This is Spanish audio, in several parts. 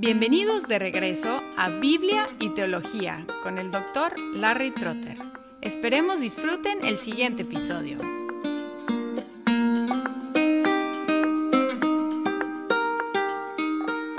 Bienvenidos de regreso a Biblia y Teología con el doctor Larry Trotter. Esperemos disfruten el siguiente episodio.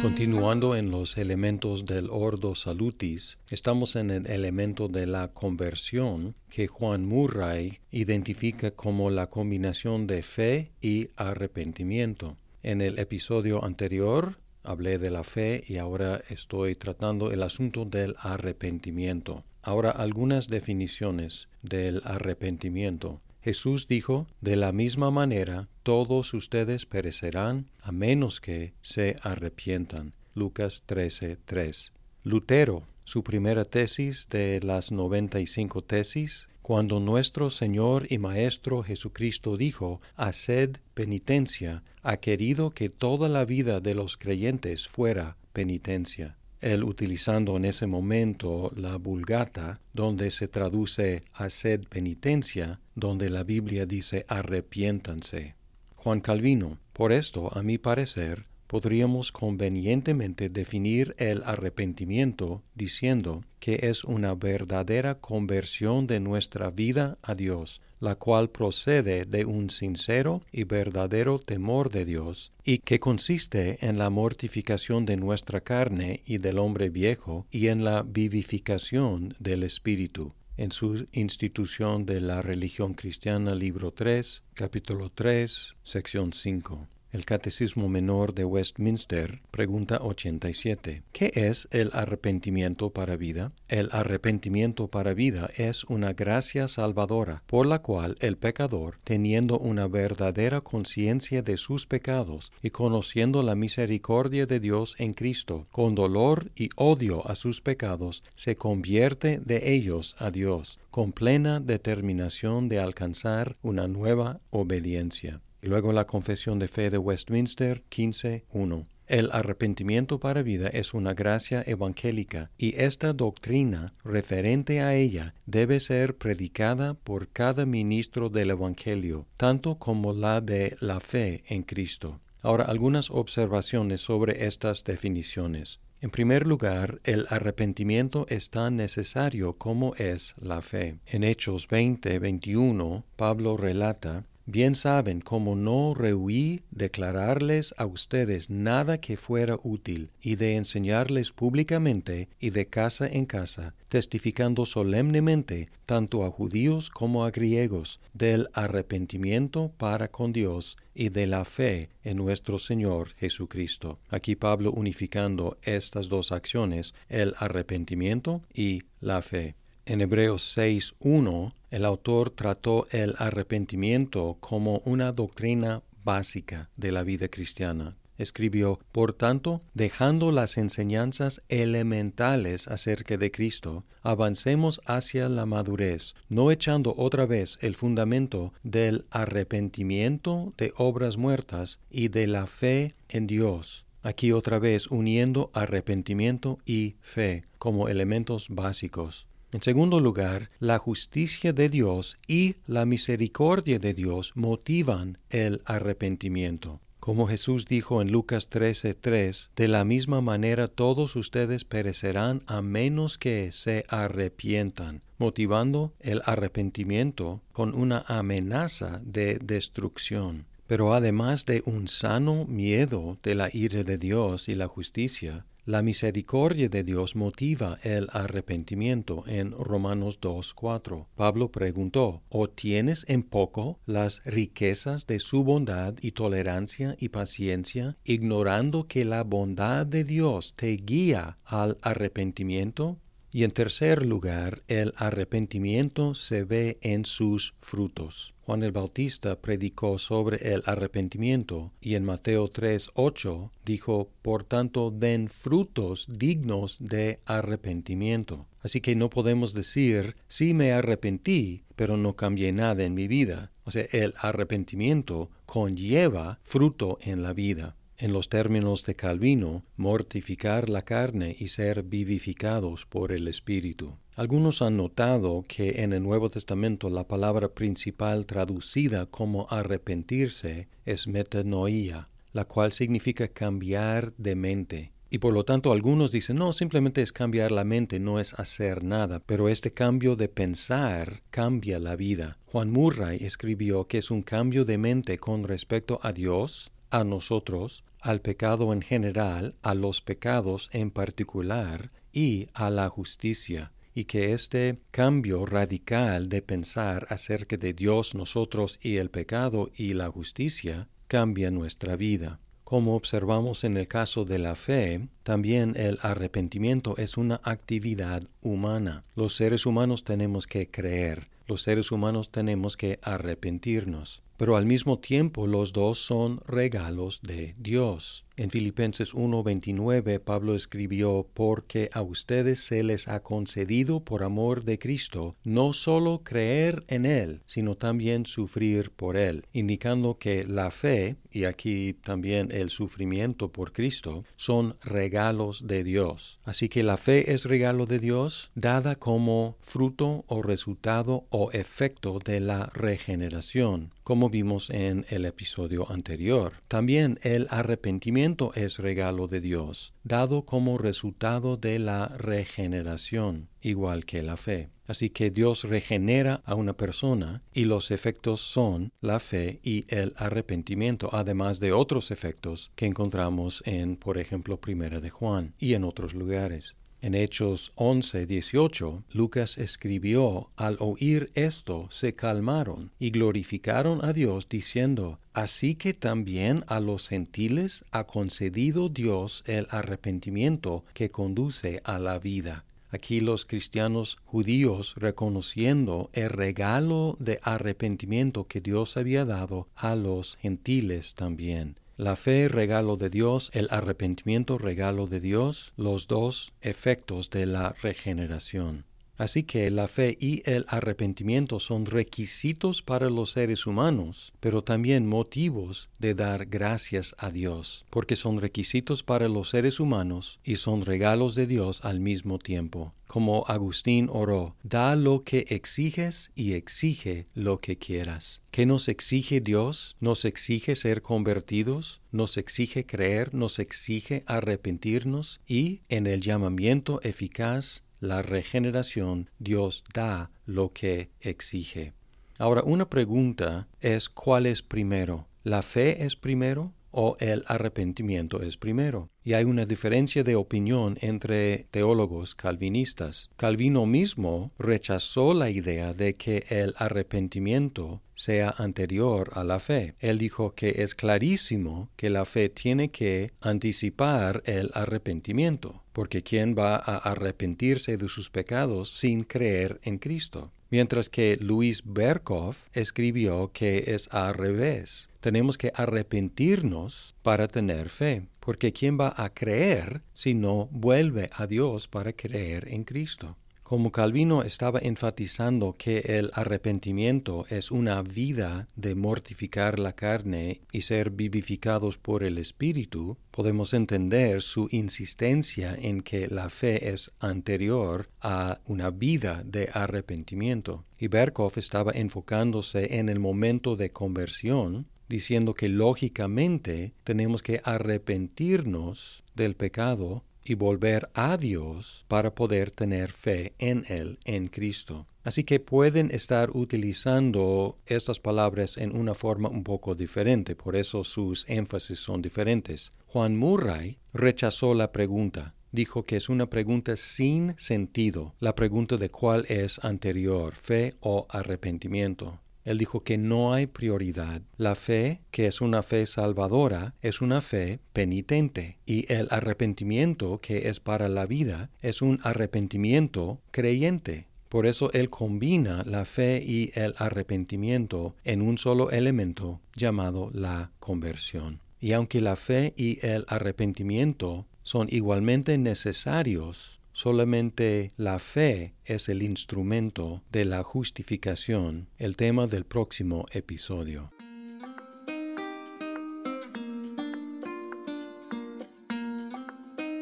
Continuando en los elementos del Ordo Salutis, estamos en el elemento de la conversión que Juan Murray identifica como la combinación de fe y arrepentimiento. En el episodio anterior hablé de la fe y ahora estoy tratando el asunto del arrepentimiento. Ahora algunas definiciones del arrepentimiento. Jesús dijo, de la misma manera, todos ustedes perecerán a menos que se arrepientan. Lucas 13:3. Lutero, su primera tesis de las 95 tesis, cuando nuestro Señor y Maestro Jesucristo dijo, Haced penitencia, ha querido que toda la vida de los creyentes fuera penitencia él utilizando en ese momento la vulgata, donde se traduce haced penitencia, donde la Biblia dice arrepiéntanse. Juan Calvino, por esto, a mi parecer, podríamos convenientemente definir el arrepentimiento diciendo que es una verdadera conversión de nuestra vida a Dios, la cual procede de un sincero y verdadero temor de Dios, y que consiste en la mortificación de nuestra carne y del hombre viejo, y en la vivificación del Espíritu en su institución de la religión cristiana, libro 3, capítulo 3, sección 5. El Catecismo Menor de Westminster, pregunta 87. ¿Qué es el arrepentimiento para vida? El arrepentimiento para vida es una gracia salvadora, por la cual el pecador, teniendo una verdadera conciencia de sus pecados y conociendo la misericordia de Dios en Cristo, con dolor y odio a sus pecados, se convierte de ellos a Dios, con plena determinación de alcanzar una nueva obediencia. Luego la Confesión de Fe de Westminster 15.1. El arrepentimiento para vida es una gracia evangélica y esta doctrina referente a ella debe ser predicada por cada ministro del Evangelio, tanto como la de la fe en Cristo. Ahora algunas observaciones sobre estas definiciones. En primer lugar, el arrepentimiento es tan necesario como es la fe. En Hechos 20:21, Pablo relata Bien saben cómo no rehuí declararles a ustedes nada que fuera útil y de enseñarles públicamente y de casa en casa, testificando solemnemente tanto a judíos como a griegos del arrepentimiento para con Dios y de la fe en nuestro Señor Jesucristo. Aquí Pablo unificando estas dos acciones, el arrepentimiento y la fe. En Hebreos 6.1, el autor trató el arrepentimiento como una doctrina básica de la vida cristiana. Escribió, por tanto, dejando las enseñanzas elementales acerca de Cristo, avancemos hacia la madurez, no echando otra vez el fundamento del arrepentimiento de obras muertas y de la fe en Dios. Aquí otra vez uniendo arrepentimiento y fe como elementos básicos. En segundo lugar, la justicia de Dios y la misericordia de Dios motivan el arrepentimiento. Como Jesús dijo en Lucas 13:3, de la misma manera todos ustedes perecerán a menos que se arrepientan, motivando el arrepentimiento con una amenaza de destrucción. Pero además de un sano miedo de la ira de Dios y la justicia, la misericordia de Dios motiva el arrepentimiento en Romanos 2.4. Pablo preguntó, ¿o tienes en poco las riquezas de su bondad y tolerancia y paciencia, ignorando que la bondad de Dios te guía al arrepentimiento? Y en tercer lugar, el arrepentimiento se ve en sus frutos. Juan el Bautista predicó sobre el arrepentimiento y en Mateo 3:8 dijo, por tanto, den frutos dignos de arrepentimiento. Así que no podemos decir, sí me arrepentí, pero no cambié nada en mi vida. O sea, el arrepentimiento conlleva fruto en la vida. En los términos de Calvino, mortificar la carne y ser vivificados por el Espíritu. Algunos han notado que en el Nuevo Testamento la palabra principal traducida como arrepentirse es metanoia, la cual significa cambiar de mente. Y por lo tanto algunos dicen, no, simplemente es cambiar la mente, no es hacer nada, pero este cambio de pensar cambia la vida. Juan Murray escribió que es un cambio de mente con respecto a Dios, a nosotros, al pecado en general, a los pecados en particular y a la justicia y que este cambio radical de pensar acerca de Dios, nosotros y el pecado y la justicia cambia nuestra vida. Como observamos en el caso de la fe, también el arrepentimiento es una actividad humana. Los seres humanos tenemos que creer, los seres humanos tenemos que arrepentirnos, pero al mismo tiempo los dos son regalos de Dios. En Filipenses 1:29 Pablo escribió, porque a ustedes se les ha concedido por amor de Cristo no solo creer en Él, sino también sufrir por Él, indicando que la fe, y aquí también el sufrimiento por Cristo, son regalos de Dios. Así que la fe es regalo de Dios, dada como fruto o resultado o efecto de la regeneración como vimos en el episodio anterior. También el arrepentimiento es regalo de Dios, dado como resultado de la regeneración, igual que la fe. Así que Dios regenera a una persona y los efectos son la fe y el arrepentimiento, además de otros efectos que encontramos en, por ejemplo, Primera de Juan y en otros lugares. En Hechos 11, 18, Lucas escribió, al oír esto se calmaron y glorificaron a Dios diciendo, Así que también a los gentiles ha concedido Dios el arrepentimiento que conduce a la vida. Aquí los cristianos judíos reconociendo el regalo de arrepentimiento que Dios había dado a los gentiles también. La fe, regalo de Dios, el arrepentimiento, regalo de Dios, los dos efectos de la regeneración. Así que la fe y el arrepentimiento son requisitos para los seres humanos, pero también motivos de dar gracias a Dios, porque son requisitos para los seres humanos y son regalos de Dios al mismo tiempo. Como Agustín oró, da lo que exiges y exige lo que quieras. ¿Qué nos exige Dios? Nos exige ser convertidos, nos exige creer, nos exige arrepentirnos y en el llamamiento eficaz la regeneración, Dios da lo que exige. Ahora, una pregunta es ¿cuál es primero? ¿La fe es primero o el arrepentimiento es primero? Y hay una diferencia de opinión entre teólogos calvinistas. Calvino mismo rechazó la idea de que el arrepentimiento sea anterior a la fe. Él dijo que es clarísimo que la fe tiene que anticipar el arrepentimiento, porque ¿quién va a arrepentirse de sus pecados sin creer en Cristo? Mientras que Luis Berkhoff escribió que es al revés. Tenemos que arrepentirnos para tener fe porque ¿quién va a creer si no vuelve a Dios para creer en Cristo? Como Calvino estaba enfatizando que el arrepentimiento es una vida de mortificar la carne y ser vivificados por el Espíritu, podemos entender su insistencia en que la fe es anterior a una vida de arrepentimiento. Y Berkhoff estaba enfocándose en el momento de conversión diciendo que lógicamente tenemos que arrepentirnos del pecado y volver a Dios para poder tener fe en Él, en Cristo. Así que pueden estar utilizando estas palabras en una forma un poco diferente, por eso sus énfasis son diferentes. Juan Murray rechazó la pregunta, dijo que es una pregunta sin sentido, la pregunta de cuál es anterior, fe o arrepentimiento. Él dijo que no hay prioridad. La fe, que es una fe salvadora, es una fe penitente. Y el arrepentimiento, que es para la vida, es un arrepentimiento creyente. Por eso Él combina la fe y el arrepentimiento en un solo elemento llamado la conversión. Y aunque la fe y el arrepentimiento son igualmente necesarios, Solamente la fe es el instrumento de la justificación, el tema del próximo episodio.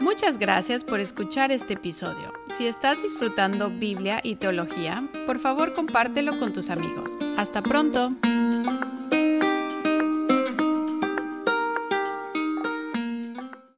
Muchas gracias por escuchar este episodio. Si estás disfrutando Biblia y teología, por favor compártelo con tus amigos. Hasta pronto.